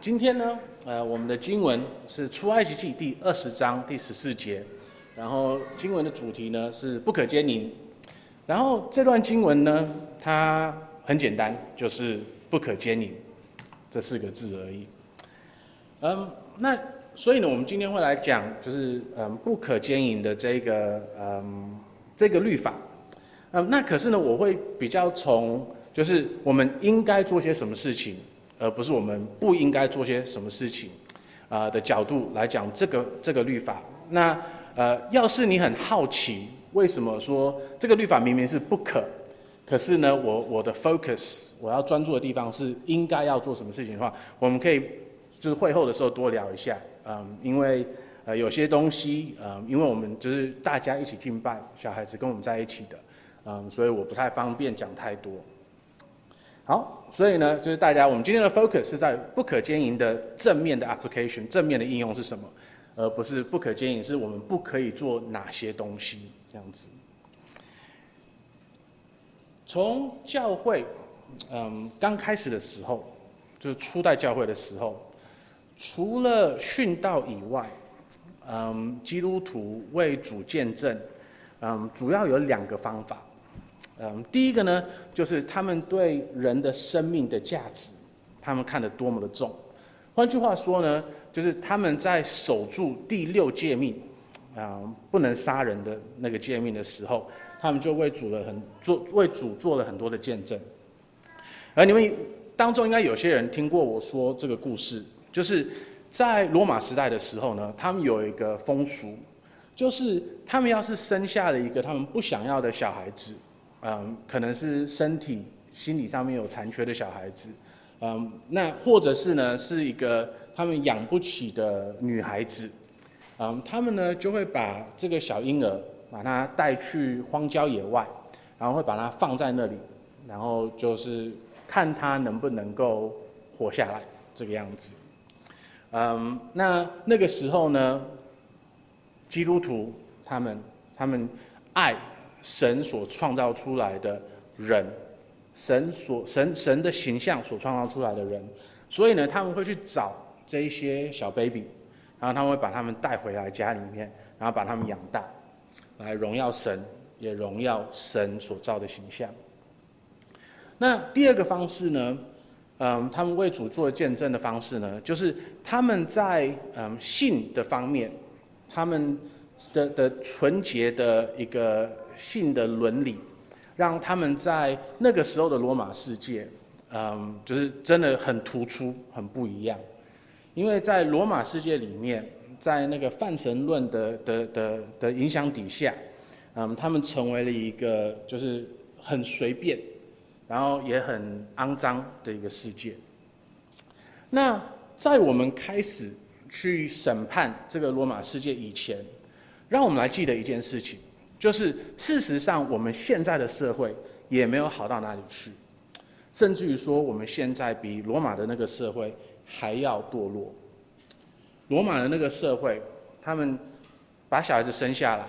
今天呢，呃，我们的经文是出埃及记第二十章第十四节，然后经文的主题呢是不可奸淫，然后这段经文呢，它很简单，就是不可奸淫这四个字而已。嗯，那所以呢，我们今天会来讲，就是嗯，不可奸淫的这个嗯这个律法。嗯，那可是呢，我会比较从就是我们应该做些什么事情，而不是我们不应该做些什么事情，啊的角度来讲这个这个律法。那呃，要是你很好奇，为什么说这个律法明明是不可，可是呢，我我的 focus 我要专注的地方是应该要做什么事情的话，我们可以就是会后的时候多聊一下。嗯，因为呃有些东西，嗯，因为我们就是大家一起敬拜，小孩子跟我们在一起的。嗯，所以我不太方便讲太多。好，所以呢，就是大家，我们今天的 focus 是在不可兼营的正面的 application，正面的应用是什么，而不是不可兼营是我们不可以做哪些东西这样子。从教会，嗯，刚开始的时候，就是初代教会的时候，除了殉道以外，嗯，基督徒为主见证，嗯，主要有两个方法。嗯，第一个呢，就是他们对人的生命的价值，他们看得多么的重。换句话说呢，就是他们在守住第六诫命，啊，不能杀人的那个诫命的时候，他们就为主了很做为主做了很多的见证。而你们当中应该有些人听过我说这个故事，就是在罗马时代的时候呢，他们有一个风俗，就是他们要是生下了一个他们不想要的小孩子。嗯，可能是身体、心理上面有残缺的小孩子，嗯，那或者是呢，是一个他们养不起的女孩子，嗯，他们呢就会把这个小婴儿把他带去荒郊野外，然后会把它放在那里，然后就是看他能不能够活下来这个样子，嗯，那那个时候呢，基督徒他们他们爱。神所创造出来的人，神所神神的形象所创造出来的人，所以呢，他们会去找这一些小 baby，然后他们会把他们带回来家里面，然后把他们养大，来荣耀神，也荣耀神所造的形象。那第二个方式呢，嗯，他们为主做见证的方式呢，就是他们在嗯性的方面，他们的的纯洁的一个。性的伦理，让他们在那个时候的罗马世界，嗯，就是真的很突出、很不一样。因为在罗马世界里面，在那个泛神论的的的的影响底下，嗯，他们成为了一个就是很随便，然后也很肮脏的一个世界。那在我们开始去审判这个罗马世界以前，让我们来记得一件事情。就是事实上，我们现在的社会也没有好到哪里去，甚至于说，我们现在比罗马的那个社会还要堕落。罗马的那个社会，他们把小孩子生下来，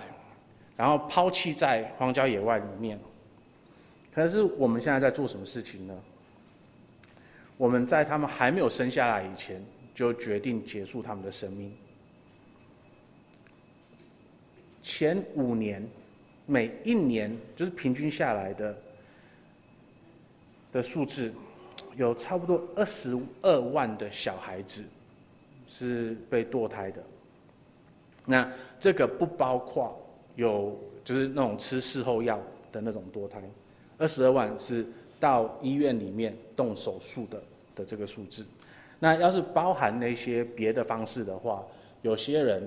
然后抛弃在荒郊野外里面。可是我们现在在做什么事情呢？我们在他们还没有生下来以前，就决定结束他们的生命。前五年，每一年就是平均下来的的数字，有差不多二十二万的小孩子是被堕胎的。那这个不包括有就是那种吃事后药的那种堕胎，二十二万是到医院里面动手术的的这个数字。那要是包含那些别的方式的话，有些人。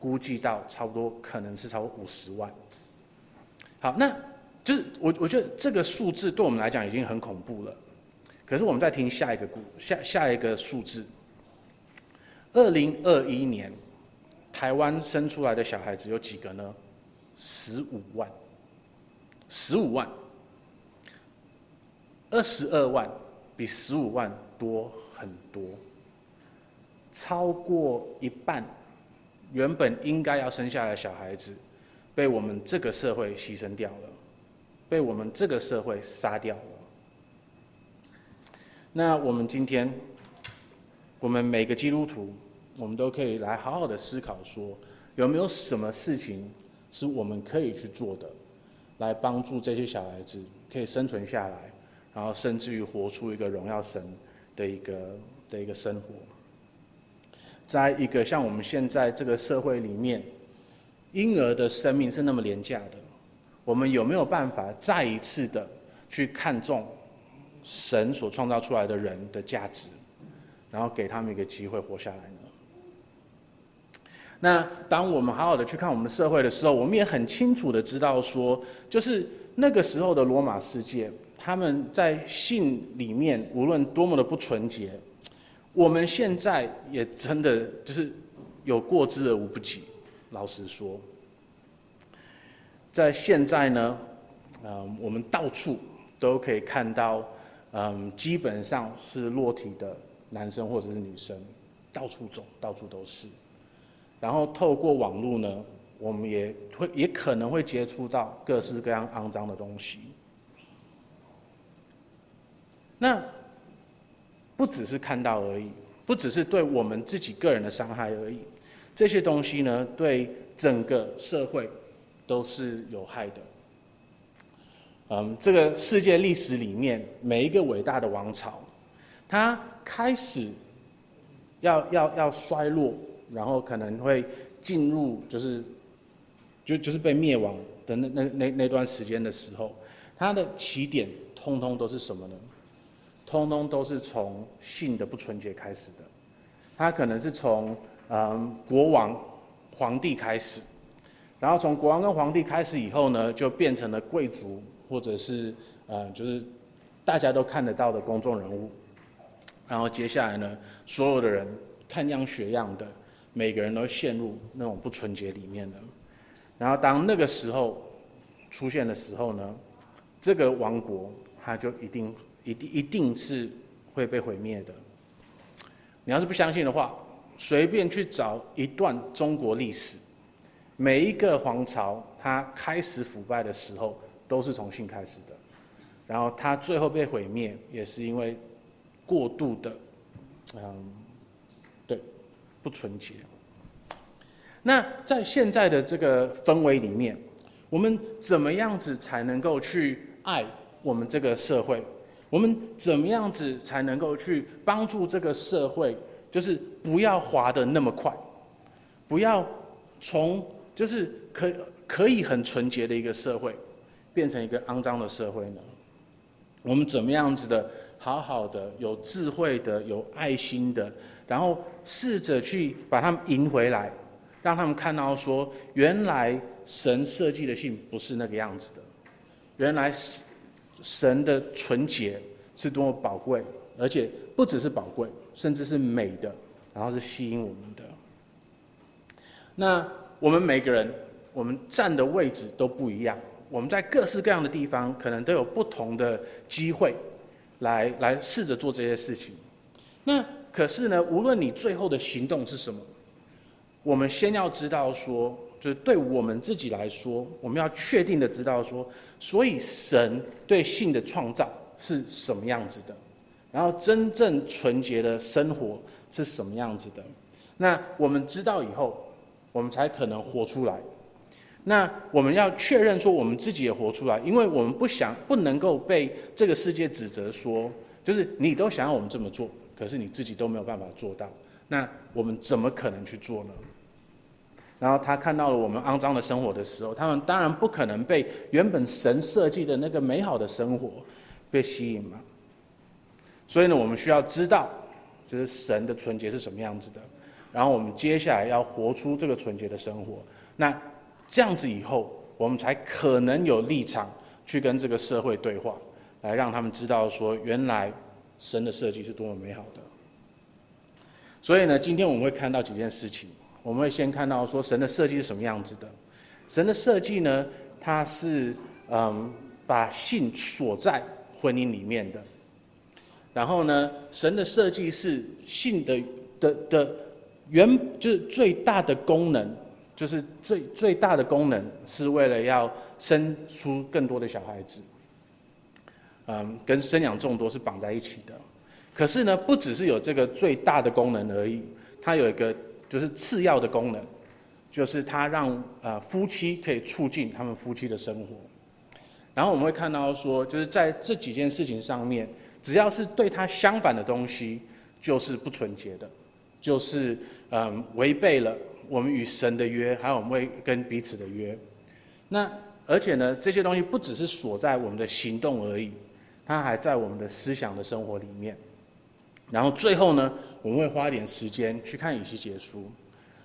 估计到差不多可能是超过五十万。好，那就是我我觉得这个数字对我们来讲已经很恐怖了。可是我们再听下一个故下下一个数字，二零二一年台湾生出来的小孩子有几个呢？十五万，十五万，二十二万比十五万多很多，超过一半。原本应该要生下来小孩子，被我们这个社会牺牲掉了，被我们这个社会杀掉了。那我们今天，我们每个基督徒，我们都可以来好好的思考说，有没有什么事情是我们可以去做的，来帮助这些小孩子可以生存下来，然后甚至于活出一个荣耀神的一个的一个生活。在一个像我们现在这个社会里面，婴儿的生命是那么廉价的，我们有没有办法再一次的去看重神所创造出来的人的价值，然后给他们一个机会活下来呢？那当我们好好的去看我们社会的时候，我们也很清楚的知道说，就是那个时候的罗马世界，他们在性里面无论多么的不纯洁。我们现在也真的就是有过之而无不及。老实说，在现在呢，嗯，我们到处都可以看到，嗯，基本上是裸体的男生或者是女生，到处走，到处都是。然后透过网络呢，我们也会也可能会接触到各式各样肮脏的东西。那。不只是看到而已，不只是对我们自己个人的伤害而已，这些东西呢，对整个社会都是有害的。嗯，这个世界历史里面，每一个伟大的王朝，它开始要要要衰落，然后可能会进入就是就就是被灭亡的那那那那段时间的时候，它的起点通通都是什么呢？通通都是从性的不纯洁开始的，它可能是从嗯国王、皇帝开始，然后从国王跟皇帝开始以后呢，就变成了贵族或者是呃就是大家都看得到的公众人物，然后接下来呢，所有的人看样学样的，每个人都陷入那种不纯洁里面的，然后当那个时候出现的时候呢，这个王国它就一定。一定一定是会被毁灭的。你要是不相信的话，随便去找一段中国历史，每一个皇朝它开始腐败的时候，都是从性开始的，然后它最后被毁灭，也是因为过度的，嗯，对，不纯洁。那在现在的这个氛围里面，我们怎么样子才能够去爱我们这个社会？我们怎么样子才能够去帮助这个社会，就是不要滑得那么快，不要从就是可可以很纯洁的一个社会，变成一个肮脏的社会呢？我们怎么样子的好好的、有智慧的、有爱心的，然后试着去把他们赢回来，让他们看到说，原来神设计的性不是那个样子的，原来。神的纯洁是多么宝贵，而且不只是宝贵，甚至是美的，然后是吸引我们的。那我们每个人，我们站的位置都不一样，我们在各式各样的地方，可能都有不同的机会来，来试着做这些事情。那可是呢，无论你最后的行动是什么，我们先要知道说。就是对我们自己来说，我们要确定的知道说，所以神对性的创造是什么样子的，然后真正纯洁的生活是什么样子的。那我们知道以后，我们才可能活出来。那我们要确认说，我们自己也活出来，因为我们不想不能够被这个世界指责说，就是你都想要我们这么做，可是你自己都没有办法做到。那我们怎么可能去做呢？然后他看到了我们肮脏的生活的时候，他们当然不可能被原本神设计的那个美好的生活被吸引嘛。所以呢，我们需要知道，就是神的纯洁是什么样子的。然后我们接下来要活出这个纯洁的生活。那这样子以后，我们才可能有立场去跟这个社会对话，来让他们知道说，原来神的设计是多么美好的。所以呢，今天我们会看到几件事情。我们会先看到说神的设计是什么样子的。神的设计呢，它是嗯把性锁在婚姻里面的。然后呢，神的设计是性的的的原就是最大的功能，就是最最大的功能是为了要生出更多的小孩子。嗯，跟生养众多是绑在一起的。可是呢，不只是有这个最大的功能而已，它有一个就是次要的功能，就是它让呃夫妻可以促进他们夫妻的生活。然后我们会看到说，就是在这几件事情上面，只要是对它相反的东西，就是不纯洁的，就是嗯违背了我们与神的约，还有我们会跟彼此的约。那而且呢，这些东西不只是锁在我们的行动而已，它还在我们的思想的生活里面。然后最后呢，我们会花一点时间去看以西结书，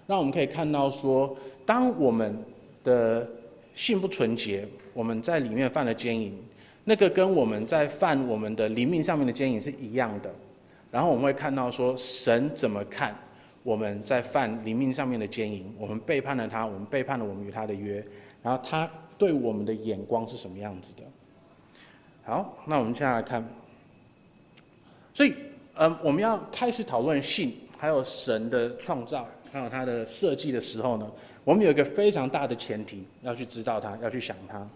那我们可以看到说，当我们的性不纯洁，我们在里面犯了奸淫，那个跟我们在犯我们的灵命上面的奸淫是一样的。然后我们会看到说，神怎么看我们在犯灵命上面的奸淫？我们背叛了他，我们背叛了我们与他的约，然后他对我们的眼光是什么样子的？好，那我们现在来看，所以。嗯，我们要开始讨论性，还有神的创造，还有他的设计的时候呢，我们有一个非常大的前提要去知道它，要去想它，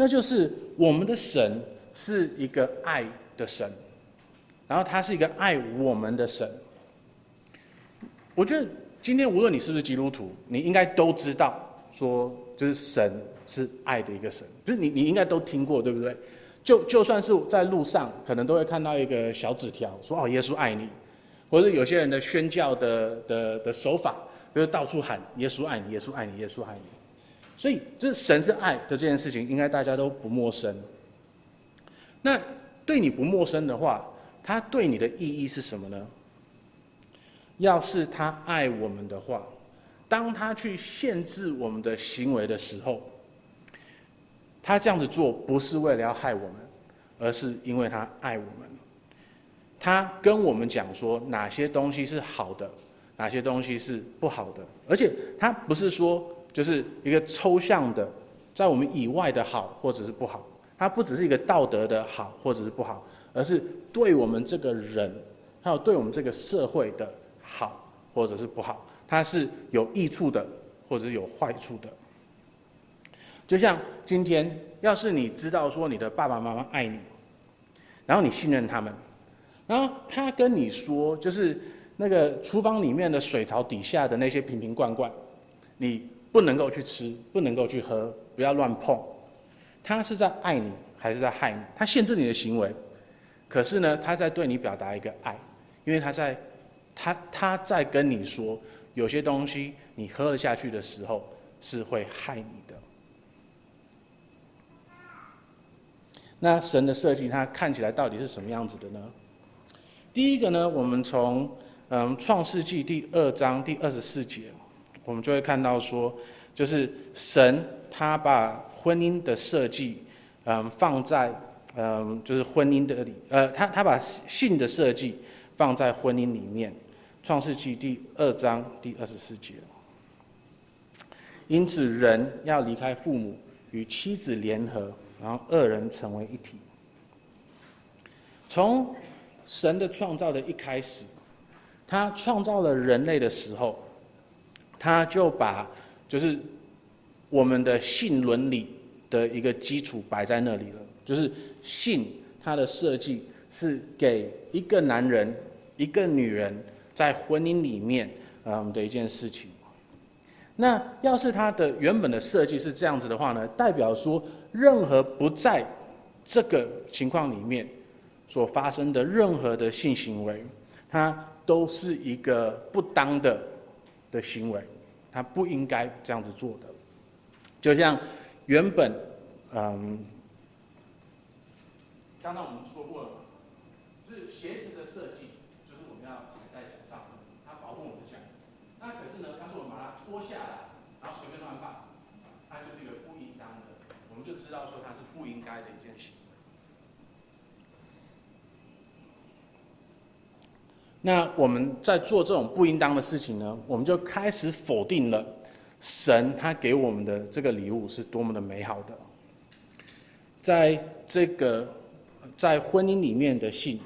那就是我们的神是一个爱的神，然后他是一个爱我们的神。我觉得今天无论你是不是基督徒，你应该都知道，说就是神是爱的一个神，就是你你应该都听过，对不对？就就算是在路上，可能都会看到一个小纸条，说哦，耶稣爱你，或者有些人的宣教的的的手法，就是到处喊耶稣爱你，耶稣爱你，耶稣爱你。所以，这神是爱的这件事情，应该大家都不陌生。那对你不陌生的话，他对你的意义是什么呢？要是他爱我们的话，当他去限制我们的行为的时候。他这样子做不是为了要害我们，而是因为他爱我们。他跟我们讲说哪些东西是好的，哪些东西是不好的，而且他不是说就是一个抽象的，在我们以外的好或者是不好。它不只是一个道德的好或者是不好，而是对我们这个人，还有对我们这个社会的好或者是不好，它是有益处的，或者是有坏处的。就像今天，要是你知道说你的爸爸妈妈爱你，然后你信任他们，然后他跟你说，就是那个厨房里面的水槽底下的那些瓶瓶罐罐，你不能够去吃，不能够去喝，不要乱碰。他是在爱你，还是在害你？他限制你的行为，可是呢，他在对你表达一个爱，因为他在，他他在跟你说，有些东西你喝了下去的时候是会害你的。那神的设计，它看起来到底是什么样子的呢？第一个呢，我们从嗯创世纪第二章第二十四节，我们就会看到说，就是神他把婚姻的设计，嗯放在嗯就是婚姻的里，呃他他把性的设计放在婚姻里面。创世纪第二章第二十四节，因此人要离开父母，与妻子联合。然后二人成为一体。从神的创造的一开始，他创造了人类的时候，他就把就是我们的性伦理的一个基础摆在那里了。就是性，它的设计是给一个男人、一个女人在婚姻里面嗯的一件事情。那要是它的原本的设计是这样子的话呢，代表说。任何不在这个情况里面所发生的任何的性行为，它都是一个不当的的行为，他不应该这样子做的。就像原本，嗯，刚刚我们说过了，就是鞋子的设计，就是我们要踩在脚上，它保护我们的脚。那可是呢，他说我们把它脱下来，然后随便乱放。它就是一个不应当的。我们就知道说它是不应该的一件行为。那我们在做这种不应当的事情呢，我们就开始否定了神他给我们的这个礼物是多么的美好的。在这个在婚姻里面的性，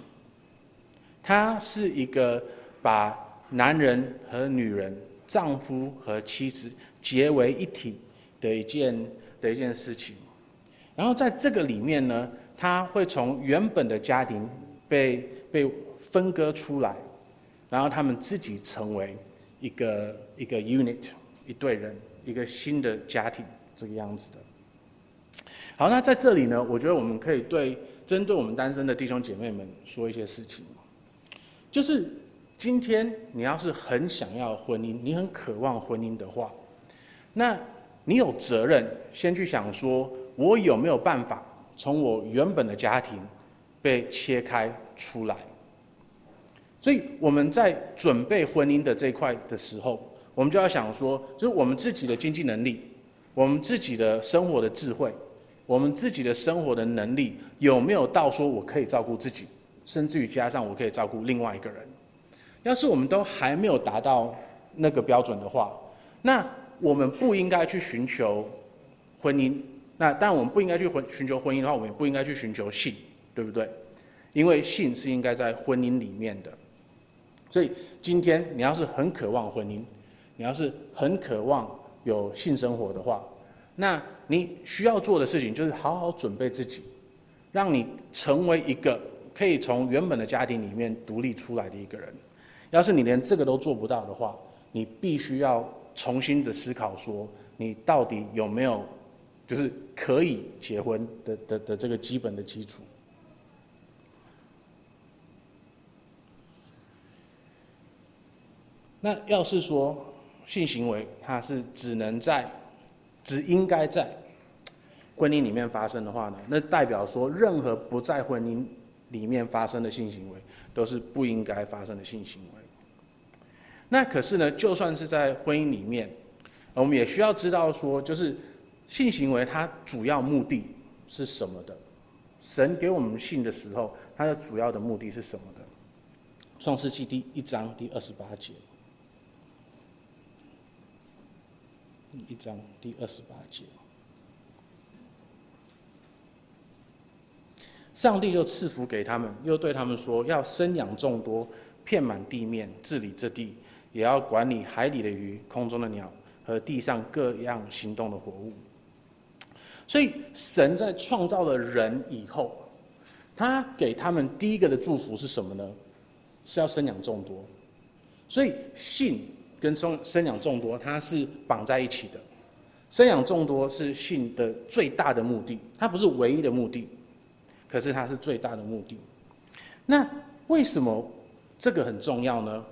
它是一个把男人和女人、丈夫和妻子结为一体的一件的一件事情。然后在这个里面呢，他会从原本的家庭被被分割出来，然后他们自己成为一个一个 unit，一对人，一个新的家庭这个样子的。好，那在这里呢，我觉得我们可以对针对我们单身的弟兄姐妹们说一些事情，就是今天你要是很想要婚姻，你很渴望婚姻的话，那你有责任先去想说，我有没有办法从我原本的家庭被切开出来？所以我们在准备婚姻的这一块的时候，我们就要想说，就是我们自己的经济能力，我们自己的生活的智慧。我们自己的生活的能力有没有到说我可以照顾自己，甚至于加上我可以照顾另外一个人？要是我们都还没有达到那个标准的话，那我们不应该去寻求婚姻。那当然，我们不应该去寻寻求婚姻的话，我们也不应该去寻求性，对不对？因为性是应该在婚姻里面的。所以今天你要是很渴望婚姻，你要是很渴望有性生活的话，那。你需要做的事情就是好好准备自己，让你成为一个可以从原本的家庭里面独立出来的一个人。要是你连这个都做不到的话，你必须要重新的思考说，你到底有没有就是可以结婚的的的这个基本的基础。那要是说性行为它是只能在，只应该在。婚姻里面发生的话呢，那代表说任何不在婚姻里面发生的性行为都是不应该发生的性行为。那可是呢，就算是在婚姻里面，我们也需要知道说，就是性行为它主要目的是什么的？神给我们性的时候，它的主要的目的是什么的？创世纪第一章第二十八节，一章第二十八节。上帝就赐福给他们，又对他们说：“要生养众多，遍满地面，治理这地，也要管理海里的鱼、空中的鸟和地上各样行动的活物。”所以，神在创造了人以后，他给他们第一个的祝福是什么呢？是要生养众多。所以，性跟生生养众多，它是绑在一起的。生养众多是性的最大的目的，它不是唯一的目的。可是它是最大的目的。那为什么这个很重要呢？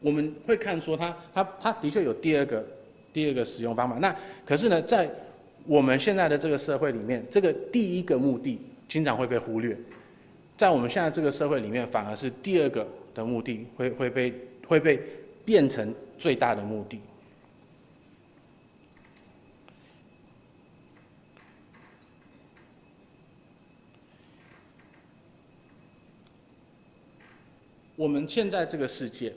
我们会看说它，它它它的确有第二个第二个使用方法。那可是呢，在我们现在的这个社会里面，这个第一个目的经常会被忽略。在我们现在这个社会里面，反而是第二个的目的会会被会被变成最大的目的。我们现在这个世界，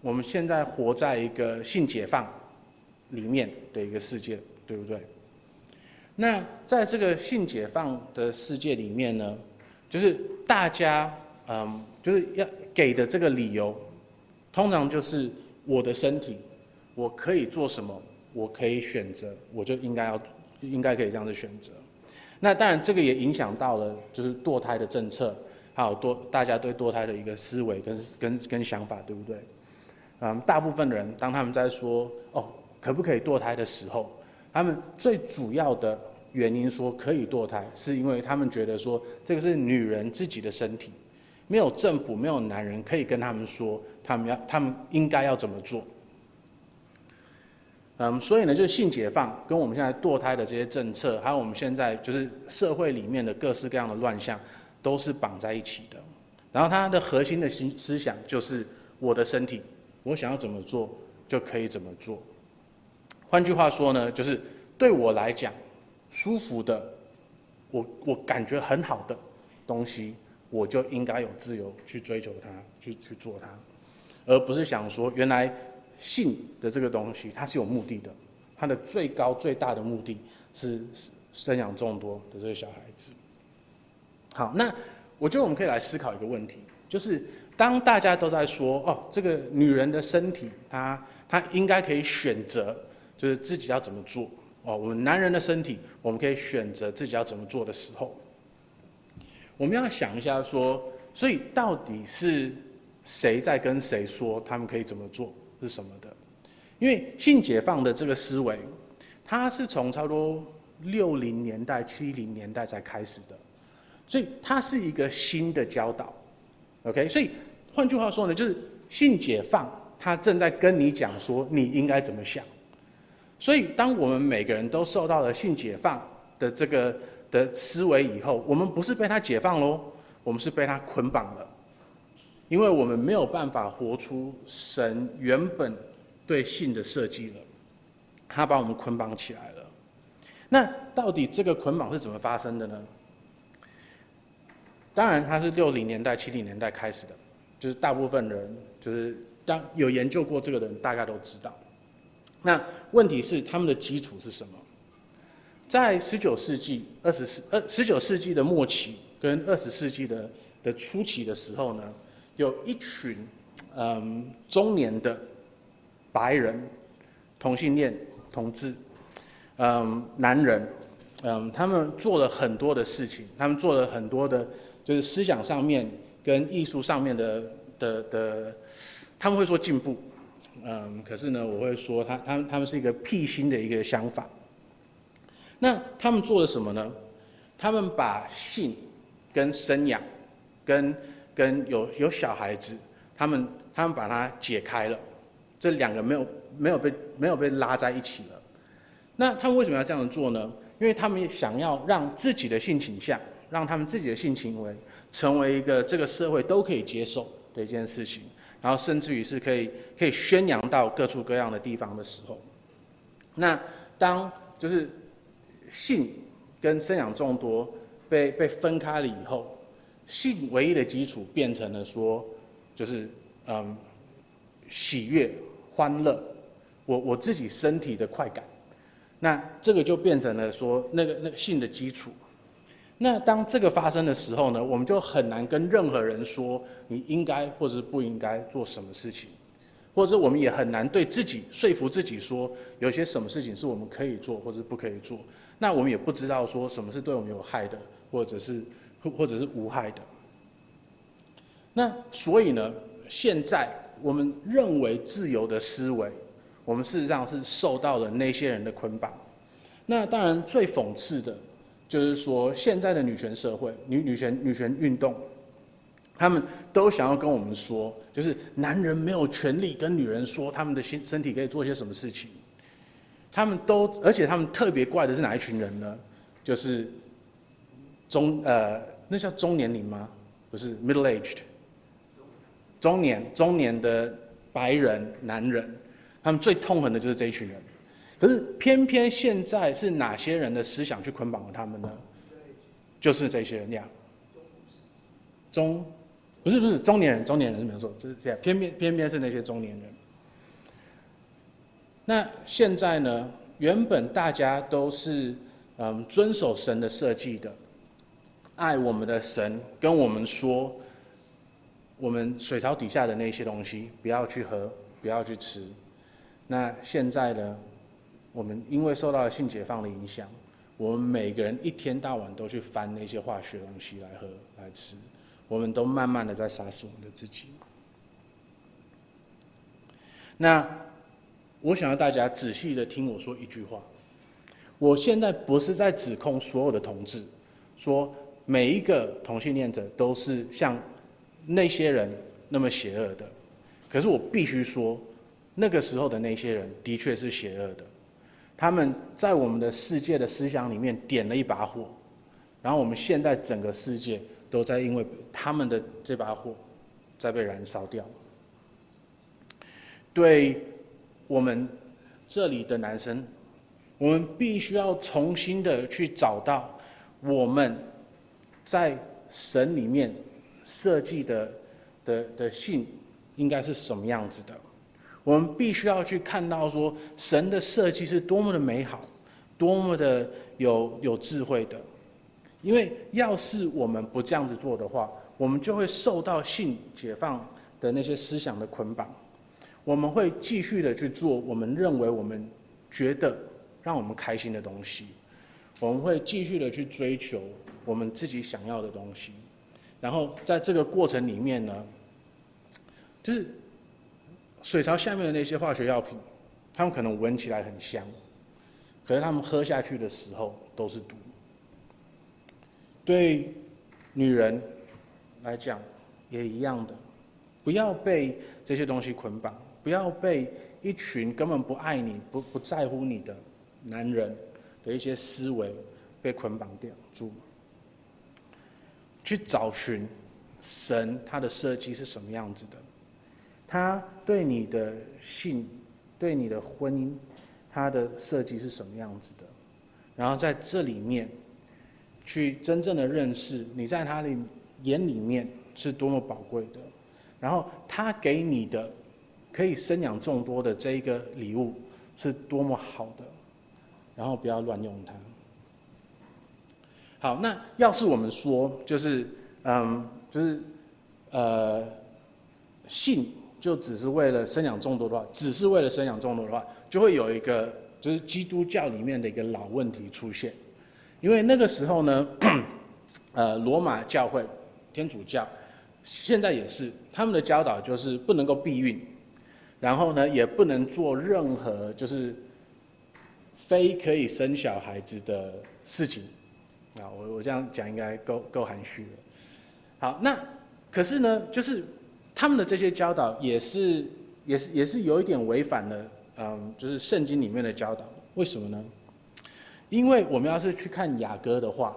我们现在活在一个性解放里面的一个世界，对不对？那在这个性解放的世界里面呢，就是大家嗯，就是要给的这个理由，通常就是我的身体，我可以做什么，我可以选择，我就应该要应该可以这样子选择。那当然，这个也影响到了就是堕胎的政策。还有多大家对堕胎的一个思维跟跟跟想法，对不对？嗯，大部分人当他们在说哦可不可以堕胎的时候，他们最主要的原因说可以堕胎，是因为他们觉得说这个是女人自己的身体，没有政府没有男人可以跟他们说他们要他们应该要怎么做。嗯，所以呢，就是性解放跟我们现在堕胎的这些政策，还有我们现在就是社会里面的各式各样的乱象。都是绑在一起的，然后它的核心的思思想就是我的身体，我想要怎么做就可以怎么做。换句话说呢，就是对我来讲舒服的，我我感觉很好的东西，我就应该有自由去追求它，去去做它，而不是想说原来性的这个东西它是有目的的，它的最高最大的目的是生养众多的这个小孩子。好，那我觉得我们可以来思考一个问题，就是当大家都在说哦，这个女人的身体，她她应该可以选择，就是自己要怎么做哦。我们男人的身体，我们可以选择自己要怎么做的时候，我们要想一下说，所以到底是谁在跟谁说他们可以怎么做是什么的？因为性解放的这个思维，它是从差不多六零年代、七零年代才开始的，所以它是一个新的教导。OK，所以换句话说呢，就是性解放，它正在跟你讲说你应该怎么想。所以当我们每个人都受到了性解放的这个的思维以后，我们不是被他解放喽，我们是被他捆绑了，因为我们没有办法活出神原本对性的设计了，他把我们捆绑起来了。那到底这个捆绑是怎么发生的呢？当然，它是六零年代、七零年代开始的，就是大部分人就是当有研究过这个的人，大概都知道。那问题是他们的基础是什么？在十九世纪、二十世呃十九世纪的末期跟二十世纪的的初期的时候呢，有一群嗯中年的白人同性恋同志嗯男人嗯，他们做了很多的事情，他们做了很多的。就是思想上面跟艺术上面的的的，他们会说进步，嗯，可是呢，我会说他他他们是一个辟心的一个想法。那他们做了什么呢？他们把性跟生养跟跟有有小孩子，他们他们把它解开了，这两个没有没有被没有被拉在一起了。那他们为什么要这样做呢？因为他们想要让自己的性倾向。让他们自己的性行为成为一个这个社会都可以接受的一件事情，然后甚至于是可以可以宣扬到各处各样的地方的时候，那当就是性跟生养众多被被分开了以后，性唯一的基础变成了说，就是嗯喜悦欢乐，我我自己身体的快感，那这个就变成了说那个那个性的基础。那当这个发生的时候呢，我们就很难跟任何人说你应该或者是不应该做什么事情，或者我们也很难对自己说服自己说有些什么事情是我们可以做或者是不可以做。那我们也不知道说什么是对我们有害的，或者是或或者是无害的。那所以呢，现在我们认为自由的思维，我们事实上是受到了那些人的捆绑。那当然最讽刺的。就是说，现在的女权社会、女女权、女权运动，他们都想要跟我们说，就是男人没有权利跟女人说他们的身身体可以做些什么事情。他们都，而且他们特别怪的是哪一群人呢？就是中呃，那叫中年龄吗？不是，middle aged，中年中年的白人男人，他们最痛恨的就是这一群人。可是偏偏现在是哪些人的思想去捆绑了他们呢？就是这些人呀。中，不是不是中年人，中年人是没有错，就是这样。偏偏偏偏是那些中年人。那现在呢？原本大家都是嗯遵守神的设计的，爱我们的神跟我们说，我们水槽底下的那些东西不要去喝，不要去吃。那现在呢？我们因为受到了性解放的影响，我们每个人一天到晚都去翻那些化学东西来喝来吃，我们都慢慢的在杀死我们的自己。那我想要大家仔细的听我说一句话，我现在不是在指控所有的同志，说每一个同性恋者都是像那些人那么邪恶的，可是我必须说，那个时候的那些人的确是邪恶的。他们在我们的世界的思想里面点了一把火，然后我们现在整个世界都在因为他们的这把火在被燃烧掉。对我们这里的男生，我们必须要重新的去找到我们在神里面设计的的的性应该是什么样子的。我们必须要去看到说，神的设计是多么的美好，多么的有有智慧的。因为要是我们不这样子做的话，我们就会受到性解放的那些思想的捆绑。我们会继续的去做我们认为我们觉得让我们开心的东西。我们会继续的去追求我们自己想要的东西。然后在这个过程里面呢，就是水槽下面的那些化学药品，他们可能闻起来很香，可是他们喝下去的时候都是毒。对女人来讲也一样的，不要被这些东西捆绑，不要被一群根本不爱你、不不在乎你的男人的一些思维被捆绑掉住。去找寻神他的设计是什么样子的，他对你的性、对你的婚姻，他的设计是什么样子的，然后在这里面，去真正的认识你在他的眼里面是多么宝贵的，然后他给你的可以生养众多的这一个礼物是多么好的，然后不要乱用它。好，那要是我们说，就是，嗯，就是，呃，性就只是为了生养众多的话，只是为了生养众多的话，就会有一个就是基督教里面的一个老问题出现，因为那个时候呢，呃，罗马教会、天主教，现在也是他们的教导就是不能够避孕，然后呢，也不能做任何就是非可以生小孩子的事情。啊，我我这样讲应该够够含蓄了。好，那可是呢，就是他们的这些教导也是也是也是有一点违反了，嗯，就是圣经里面的教导。为什么呢？因为我们要是去看雅歌的话，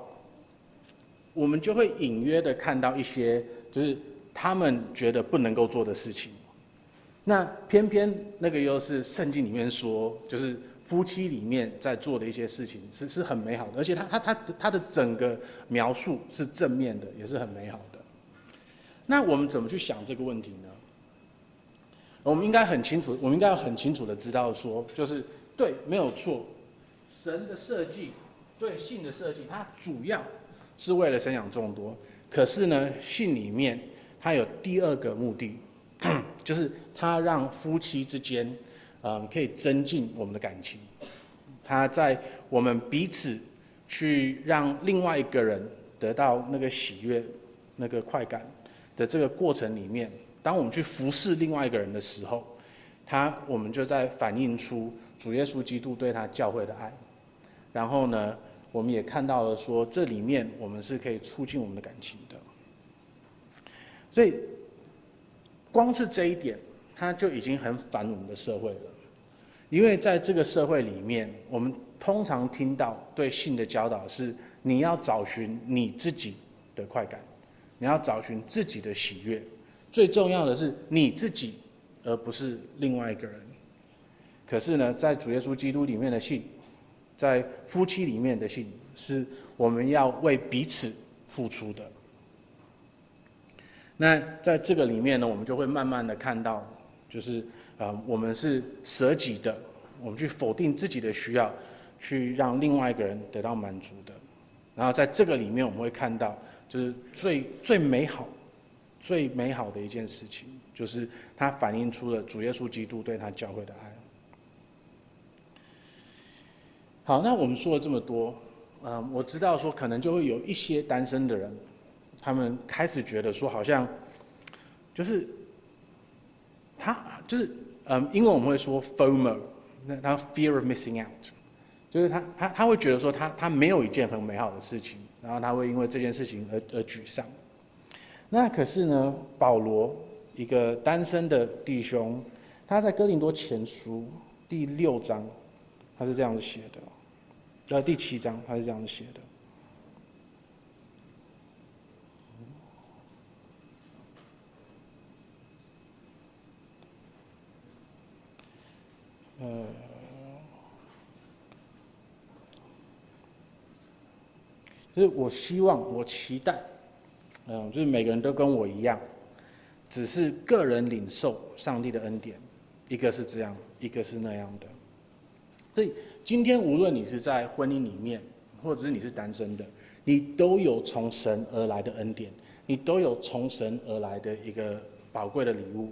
我们就会隐约的看到一些，就是他们觉得不能够做的事情。那偏偏那个又是圣经里面说，就是。夫妻里面在做的一些事情是是很美好的，而且他他他他的整个描述是正面的，也是很美好的。那我们怎么去想这个问题呢？我们应该很清楚，我们应该要很清楚的知道说，就是对，没有错，神的设计，对性的设计，它主要是为了生养众多。可是呢，性里面它有第二个目的，就是它让夫妻之间。嗯，可以增进我们的感情。他在我们彼此去让另外一个人得到那个喜悦、那个快感的这个过程里面，当我们去服侍另外一个人的时候，他我们就在反映出主耶稣基督对他教会的爱。然后呢，我们也看到了说，这里面我们是可以促进我们的感情的。所以，光是这一点，他就已经很反我们的社会了。因为在这个社会里面，我们通常听到对性的教导是：你要找寻你自己的快感，你要找寻自己的喜悦，最重要的是你自己，而不是另外一个人。可是呢，在主耶稣基督里面的性，在夫妻里面的性，是我们要为彼此付出的。那在这个里面呢，我们就会慢慢的看到，就是。啊、我们是舍己的，我们去否定自己的需要，去让另外一个人得到满足的。然后在这个里面，我们会看到，就是最最美好、最美好的一件事情，就是它反映出了主耶稣基督对他教会的爱。好，那我们说了这么多，嗯、我知道说可能就会有一些单身的人，他们开始觉得说，好像就是他就是。嗯，英文我们会说 FOMO，那他 fear of missing out，就是他他他会觉得说他他没有一件很美好的事情，然后他会因为这件事情而而沮丧。那可是呢，保罗一个单身的弟兄，他在哥林多前书第六章，他是这样子写的，呃，第七章他是这样子写的。呃，就是我希望，我期待，嗯，就是每个人都跟我一样，只是个人领受上帝的恩典，一个是这样，一个是那样的。所以今天无论你是在婚姻里面，或者是你是单身的，你都有从神而来的恩典，你都有从神而来的一个宝贵的礼物。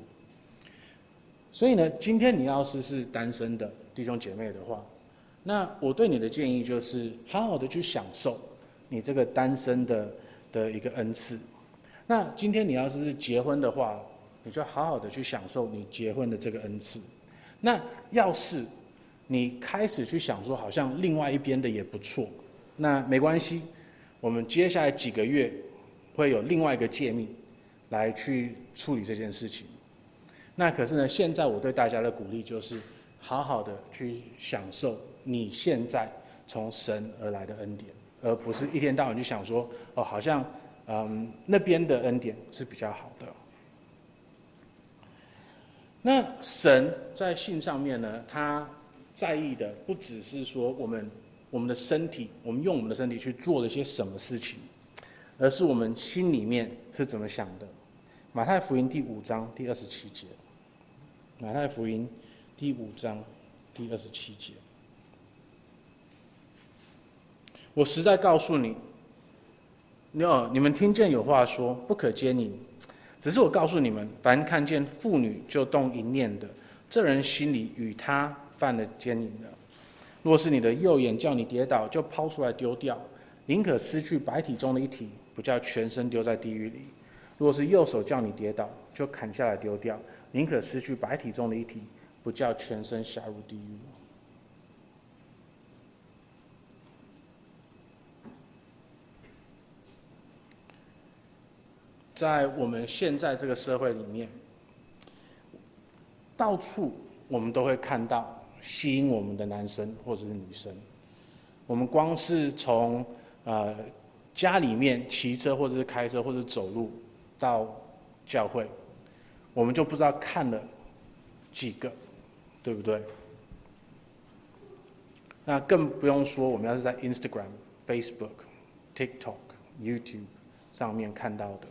所以呢，今天你要是是单身的弟兄姐妹的话，那我对你的建议就是，好好的去享受你这个单身的的一个恩赐，那今天你要是结婚的话，你就好好的去享受你结婚的这个恩赐。那要是你开始去想说，好像另外一边的也不错，那没关系，我们接下来几个月会有另外一个诫命来去处理这件事情。那可是呢，现在我对大家的鼓励就是，好好的去享受你现在从神而来的恩典，而不是一天到晚去想说，哦，好像嗯那边的恩典是比较好的。那神在信上面呢，他在意的不只是说我们我们的身体，我们用我们的身体去做了些什么事情，而是我们心里面是怎么想的。马太福音第五章第二十七节。马太福音第五章第二十七节，我实在告诉你，你哦，你们听见有话说不可奸淫，只是我告诉你们，凡看见妇女就动淫念的，这人心里与她犯了奸淫了。若是你的右眼叫你跌倒，就抛出来丢掉，宁可失去白体中的一体，不叫全身丢在地狱里；若是右手叫你跌倒，就砍下来丢掉。宁可失去百体中的一体，不叫全身下入地狱。在我们现在这个社会里面，到处我们都会看到吸引我们的男生或者是女生。我们光是从呃家里面骑车或者是开车或者走路到教会。我们就不知道看了几个，对不对？那更不用说，我们要是在 Instagram、Facebook、TikTok、YouTube 上面看到的，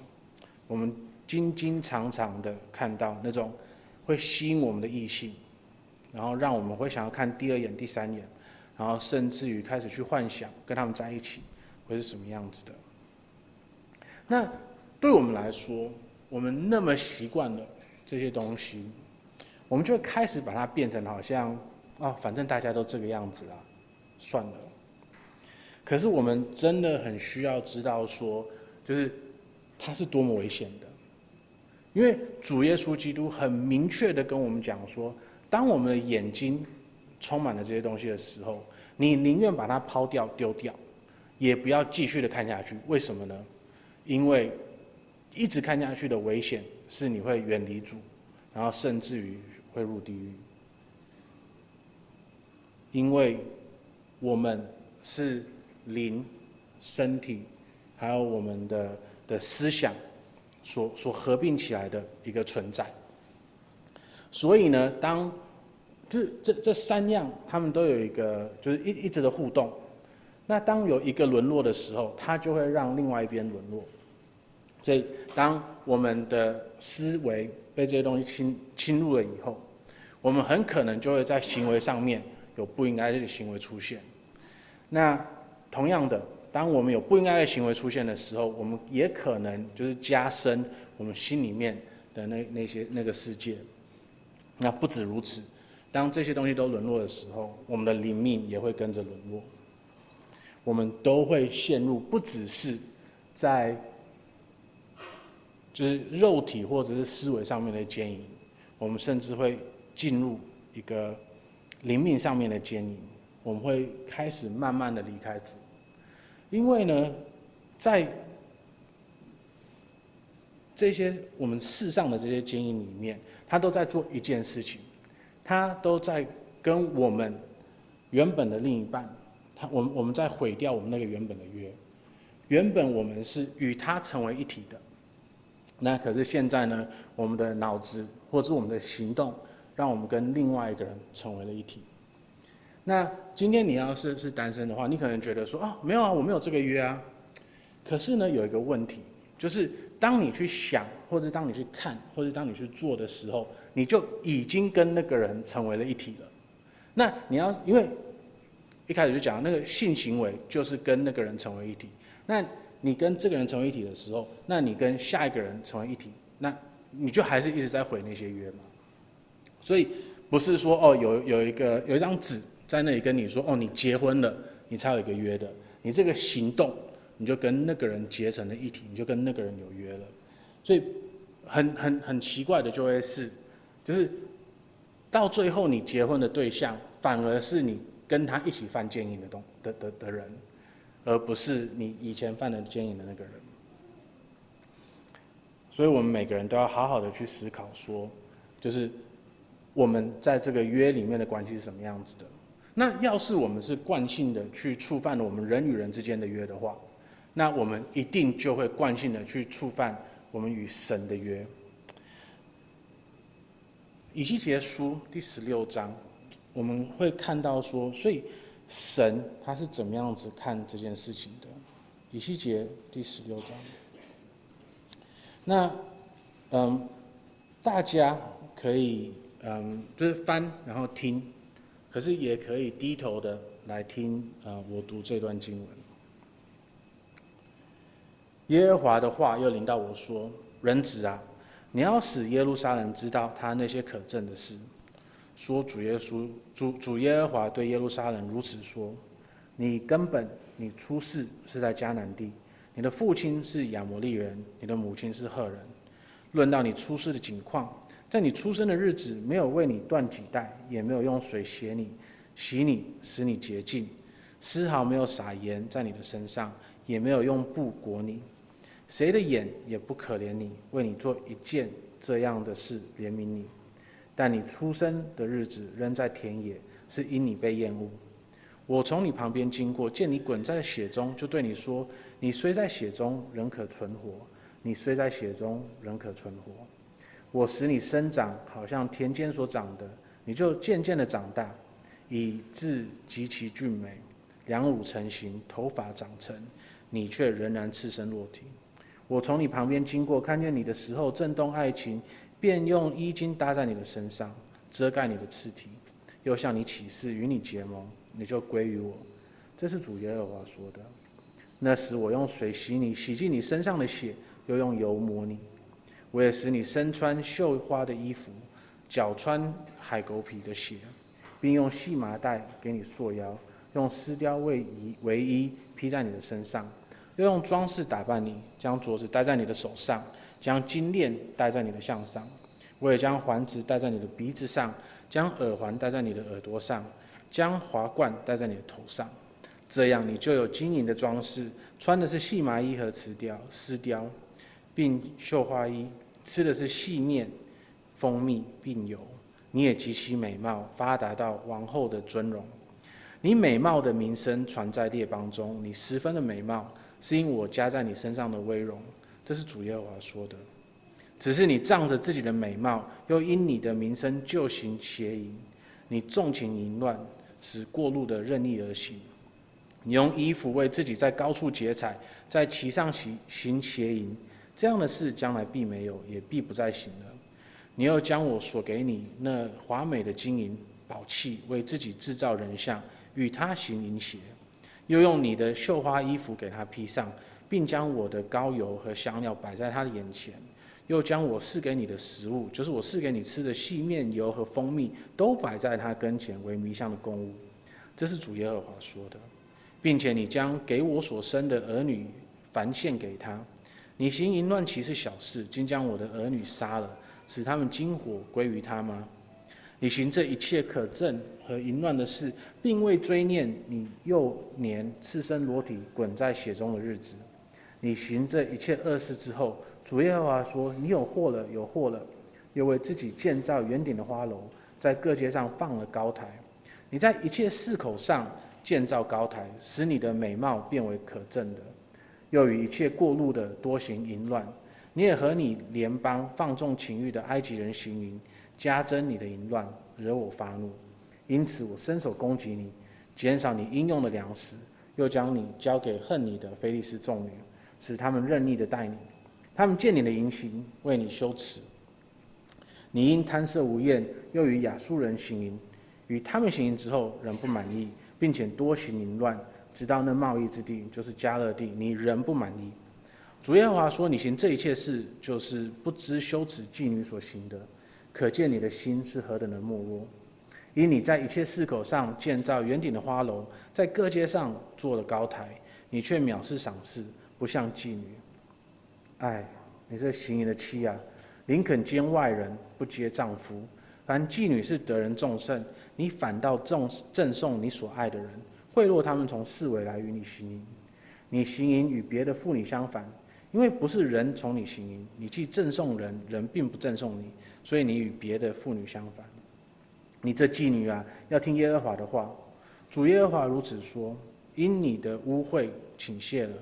我们经经常常的看到那种会吸引我们的异性，然后让我们会想要看第二眼、第三眼，然后甚至于开始去幻想跟他们在一起会是什么样子的。那对我们来说，我们那么习惯了这些东西，我们就开始把它变成好像啊，反正大家都这个样子啊，算了。可是我们真的很需要知道说，就是它是多么危险的，因为主耶稣基督很明确的跟我们讲说，当我们的眼睛充满了这些东西的时候，你宁愿把它抛掉丢掉，也不要继续的看下去。为什么呢？因为一直看下去的危险是你会远离主，然后甚至于会入地狱。因为我们是灵、身体，还有我们的的思想所所合并起来的一个存在。所以呢，当这这这三样，他们都有一个就是一一直的互动。那当有一个沦落的时候，它就会让另外一边沦落。所以，当我们的思维被这些东西侵侵入了以后，我们很可能就会在行为上面有不应该的行为出现。那同样的，当我们有不应该的行为出现的时候，我们也可能就是加深我们心里面的那那些那个世界。那不止如此，当这些东西都沦落的时候，我们的灵命也会跟着沦落。我们都会陷入，不只是在。就是肉体或者是思维上面的奸淫，我们甚至会进入一个灵命上面的奸淫，我们会开始慢慢的离开主，因为呢，在这些我们世上的这些奸淫里面，他都在做一件事情，他都在跟我们原本的另一半，他我们我们在毁掉我们那个原本的约，原本我们是与他成为一体的。那可是现在呢，我们的脑子或者是我们的行动，让我们跟另外一个人成为了一体。那今天你要是是单身的话，你可能觉得说啊，没有啊，我没有这个约啊。可是呢，有一个问题，就是当你去想，或者当你去看，或者当你去做的时候，你就已经跟那个人成为了一体了。那你要因为一开始就讲那个性行为就是跟那个人成为一体，那。你跟这个人成为一体的时候，那你跟下一个人成为一体，那你就还是一直在毁那些约嘛。所以不是说哦，有有一个有一张纸在那里跟你说哦，你结婚了，你才有一个约的。你这个行动，你就跟那个人结成了一体，你就跟那个人有约了。所以很很很奇怪的就会是，就是到最后你结婚的对象反而是你跟他一起犯奸淫的东的的的人，而不是你以前犯了奸淫的那个人。所以我们每个人都要好好的去思考说，就是我们在这个约里面的关系是什么样子的。那要是我们是惯性的去触犯了我们人与人之间的约的话，那我们一定就会惯性的去触犯我们与神的约。以西结书第十六章，我们会看到说，所以神他是怎么样子看这件事情的？以西结第十六章。那，嗯，大家可以嗯，就是翻然后听，可是也可以低头的来听啊、嗯，我读这段经文。耶和华的话又临到我说：“人子啊，你要使耶路撒冷知道他那些可憎的事。说主耶稣主主耶和华对耶路撒冷如此说：你根本你出世是在迦南地。”你的父亲是亚摩利人，你的母亲是赫人。论到你出世的景况，在你出生的日子，没有为你断几带，也没有用水洗你、洗你，使你洁净，丝毫没有撒盐在你的身上，也没有用布裹你。谁的眼也不可怜你，为你做一件这样的事怜悯你。但你出生的日子仍在田野，是因你被厌恶。我从你旁边经过，见你滚在血中，就对你说。你虽在血中，仍可存活；你虽在血中，仍可存活。我使你生长，好像田间所长的，你就渐渐的长大，以致极其俊美，两乳成形，头发长成，你却仍然赤身裸体。我从你旁边经过，看见你的时候，震动爱情，便用衣襟搭在你的身上，遮盖你的赤体，又向你起誓，与你结盟，你就归于我。这是主耶和华说的。那时我用水洗你，洗净你身上的血，又用油抹你。我也使你身穿绣花的衣服，脚穿海狗皮的鞋，并用细麻袋给你束腰，用丝貂为衣为衣披在你的身上，又用装饰打扮你，将镯子戴在你的手上，将金链戴在你的项上。我也将环子戴在你的鼻子上，将耳环戴在你的耳朵上，将华冠戴在你的头上。这样，你就有金银的装饰，穿的是细麻衣和瓷雕、丝貂，并绣花衣，吃的是细面、蜂蜜并油。你也极其美貌，发达到王后的尊荣。你美貌的名声传在列邦中，你十分的美貌，是因我加在你身上的威荣。这是主耶和华说的。只是你仗着自己的美貌，又因你的名声就行邪淫，你纵情淫乱，使过路的任意而行。你用衣服为自己在高处结彩，在其上行行邪淫，这样的事将来必没有，也必不再行了。你又将我所给你那华美的金银宝器为自己制造人像，与他行淫邪，又用你的绣花衣服给他披上，并将我的膏油和香料摆在他的眼前，又将我赐给你的食物，就是我赐给你吃的细面油和蜂蜜，都摆在他跟前为弥香的供物。这是主耶和华说的。并且你将给我所生的儿女凡献给他，你行淫乱岂是小事？竟将我的儿女杀了，使他们金火归于他吗？你行这一切可憎和淫乱的事，并未追念你幼年赤身裸体滚在血中的日子。你行这一切恶事之后，主耶和华说：你有祸了，有祸了！又为自己建造圆顶的花楼，在各街上放了高台。你在一切市口上。建造高台，使你的美貌变为可憎的；又与一切过路的多行淫乱。你也和你联邦放纵情欲的埃及人行淫，加增你的淫乱，惹我发怒。因此我伸手攻击你，减少你应用的粮食，又将你交给恨你的非利士众女，使他们任意的待你。他们见你的淫行，为你羞耻。你因贪色无厌，又与亚述人行淫，与他们行淫之后，仍不满意。并且多行淫乱，直到那贸易之地，就是迦勒地，你仍不满意。主耶和华说：“你行这一切事，就是不知羞耻妓女所行的，可见你的心是何等的没落。因你在一切市口上建造圆顶的花楼，在各街上做了高台，你却藐视赏赐，不像妓女。哎，你这行淫的妻啊，宁肯兼外人，不接丈夫。凡妓女是得人众胜，你反倒赠赠送你所爱的人，贿赂他们从四围来与你行淫。你行淫与别的妇女相反，因为不是人从你行淫，你既赠送人，人并不赠送你，所以你与别的妇女相反。你这妓女啊，要听耶和华的话。主耶和华如此说：因你的污秽倾泻了，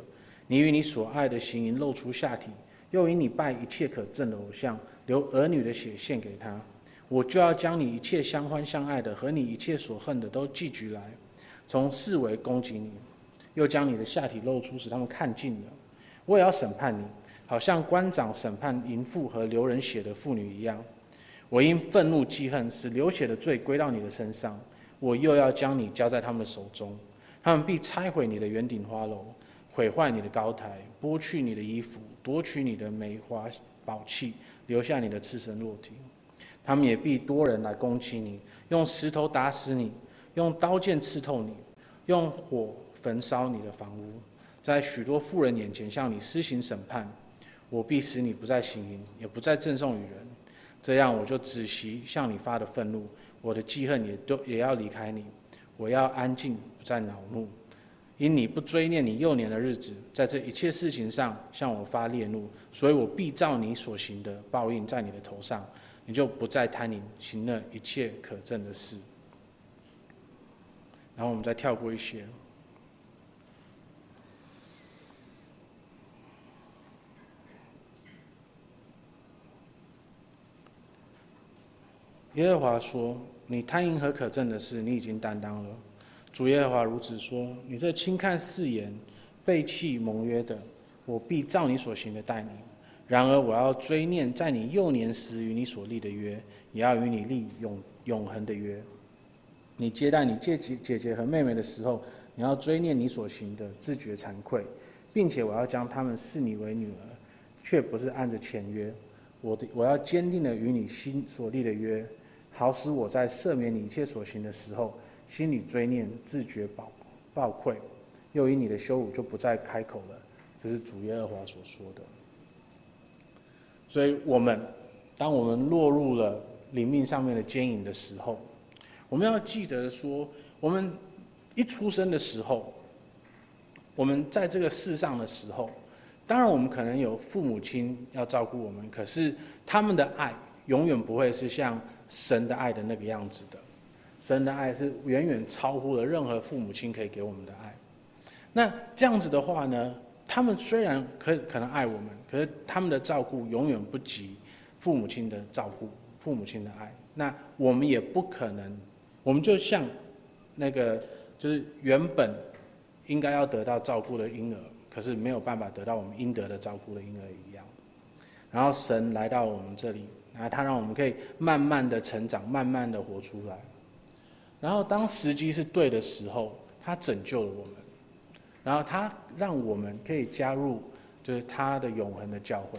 你与你所爱的行淫露出下体，又因你拜一切可憎的偶像，流儿女的血献给他。我就要将你一切相欢相爱的和你一切所恨的都寄居来，从四围攻击你，又将你的下体露出，使他们看尽了。我也要审判你，好像官长审判淫妇和流人血的妇女一样。我因愤怒记恨，使流血的罪归到你的身上。我又要将你交在他们的手中，他们必拆毁你的圆顶花楼，毁坏你的高台，剥去你的衣服，夺取你的美华宝器，留下你的赤身裸体。他们也必多人来攻击你，用石头打死你，用刀剑刺透你，用火焚烧你的房屋，在许多富人眼前向你施行审判。我必使你不再行淫，也不再赠送与人。这样，我就止息向你发的愤怒，我的记恨也都也要离开你。我要安静，不再恼怒，因你不追念你幼年的日子，在这一切事情上向我发烈怒，所以我必照你所行的报应在你的头上。你就不再贪淫，行了一切可憎的事。然后我们再跳过一些。耶和华说：“你贪淫和可憎的事，你已经担当了。”主耶和华如此说：“你这轻看誓言、背弃盟约的，我必照你所行的待你。”然而，我要追念在你幼年时与你所立的约，也要与你立永永恒的约。你接待你姐姐姐姐和妹妹的时候，你要追念你所行的，自觉惭愧，并且我要将他们视你为女儿，却不是按着前约。我的我要坚定的与你心所立的约，好使我在赦免你一切所行的时候，心里追念，自觉宝抱愧，又因你的羞辱就不再开口了。这是主耶和华所说的。所以，我们当我们落入了灵命上面的奸淫的时候，我们要记得说，我们一出生的时候，我们在这个世上的时候，当然我们可能有父母亲要照顾我们，可是他们的爱永远不会是像神的爱的那个样子的。神的爱是远远超乎了任何父母亲可以给我们的爱。那这样子的话呢，他们虽然可可能爱我们。可是他们的照顾永远不及父母亲的照顾，父母亲的爱。那我们也不可能，我们就像那个就是原本应该要得到照顾的婴儿，可是没有办法得到我们应得的照顾的婴儿一样。然后神来到我们这里，然后他让我们可以慢慢的成长，慢慢的活出来。然后当时机是对的时候，他拯救了我们，然后他让我们可以加入。就是他的永恒的教会，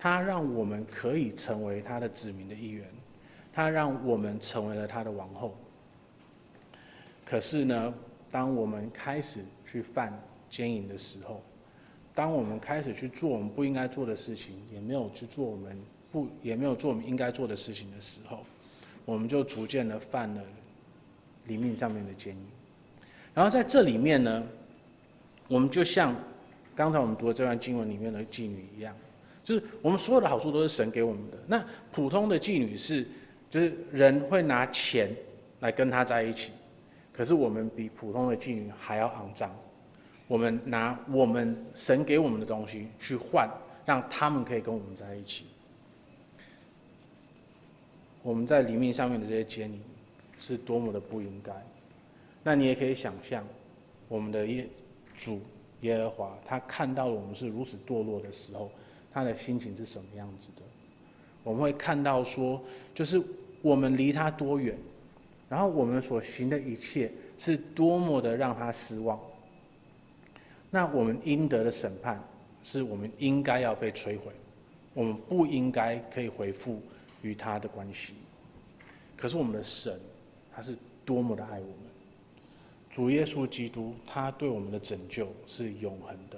他让我们可以成为他的子民的一员，他让我们成为了他的王后。可是呢，当我们开始去犯奸淫的时候，当我们开始去做我们不应该做的事情，也没有去做我们不也没有做我们应该做的事情的时候，我们就逐渐的犯了灵命上面的奸淫。然后在这里面呢，我们就像。刚才我们读的这段经文里面的妓女一样，就是我们所有的好处都是神给我们的。那普通的妓女是，就是人会拿钱来跟她在一起，可是我们比普通的妓女还要肮脏。我们拿我们神给我们的东西去换，让他们可以跟我们在一起。我们在灵命上面的这些奸淫是多么的不应该。那你也可以想象，我们的耶主。耶和华，他看到了我们是如此堕落的时候，他的心情是什么样子的？我们会看到说，就是我们离他多远，然后我们所行的一切是多么的让他失望。那我们应得的审判，是我们应该要被摧毁，我们不应该可以恢复与他的关系。可是我们的神，他是多么的爱我们。主耶稣基督，他对我们的拯救是永恒的，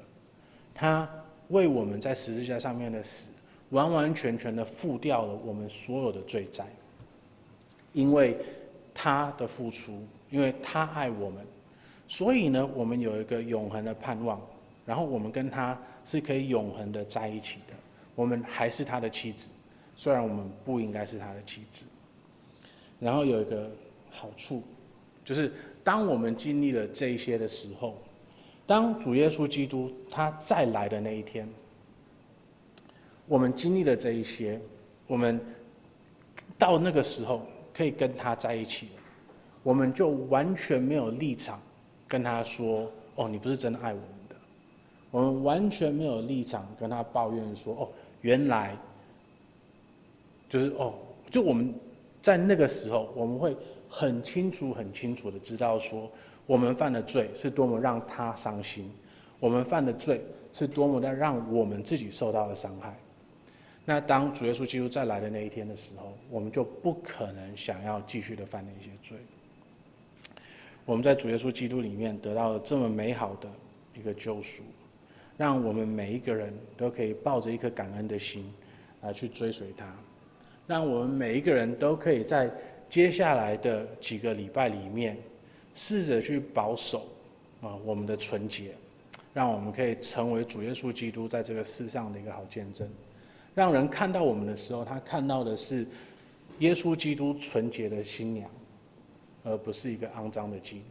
他为我们在十字架上面的死，完完全全的付掉了我们所有的罪债，因为他的付出，因为他爱我们，所以呢，我们有一个永恒的盼望，然后我们跟他是可以永恒的在一起的，我们还是他的妻子，虽然我们不应该是他的妻子。然后有一个好处，就是当我们经历了这一些的时候，当主耶稣基督他再来的那一天，我们经历了这一些，我们到那个时候可以跟他在一起了，我们就完全没有立场跟他说：“哦，你不是真的爱我们的。”我们完全没有立场跟他抱怨说：“哦，原来就是哦，就我们。”在那个时候，我们会很清楚、很清楚的知道说，我们犯的罪是多么让他伤心，我们犯的罪是多么的让我们自己受到了伤害。那当主耶稣基督再来的那一天的时候，我们就不可能想要继续的犯那些罪。我们在主耶稣基督里面得到了这么美好的一个救赎，让我们每一个人都可以抱着一颗感恩的心来去追随他。让我们每一个人都可以在接下来的几个礼拜里面，试着去保守啊我们的纯洁，让我们可以成为主耶稣基督在这个世上的一个好见证，让人看到我们的时候，他看到的是耶稣基督纯洁的新娘，而不是一个肮脏的妓女。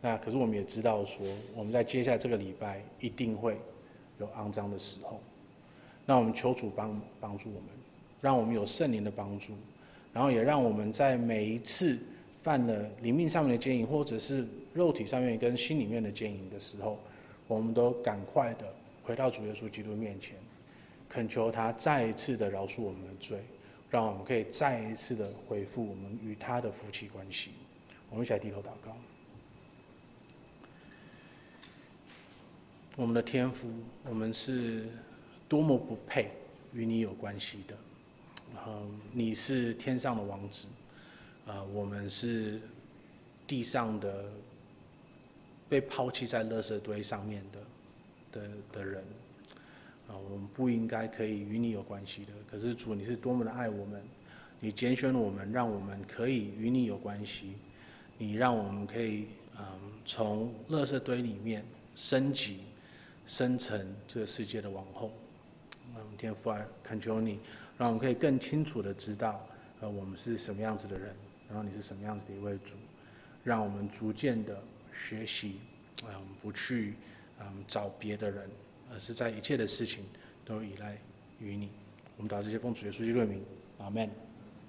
那可是我们也知道说，我们在接下来这个礼拜一定会有肮脏的时候，那我们求主帮帮助我们。让我们有圣灵的帮助，然后也让我们在每一次犯了灵命上面的奸淫，或者是肉体上面跟心里面的奸淫的时候，我们都赶快的回到主耶稣基督面前，恳求他再一次的饶恕我们的罪，让我们可以再一次的恢复我们与他的夫妻关系。我们一起来低头祷告。我们的天父，我们是多么不配与你有关系的。嗯，你是天上的王子，啊，我们是地上的被抛弃在垃圾堆上面的的的人，啊，我们不应该可以与你有关系的。可是主，你是多么的爱我们，你拣选了我们，让我们可以与你有关系，你让我们可以嗯从垃圾堆里面升级，升成这个世界的王后。嗯，天父啊，恳求你。让我们可以更清楚的知道，呃，我们是什么样子的人，然后你是什么样子的一位主，让我们逐渐的学习，啊，我们，不去嗯找别的人，而是在一切的事情都依赖于你。我们祷这些奉主耶稣基督的名，阿门。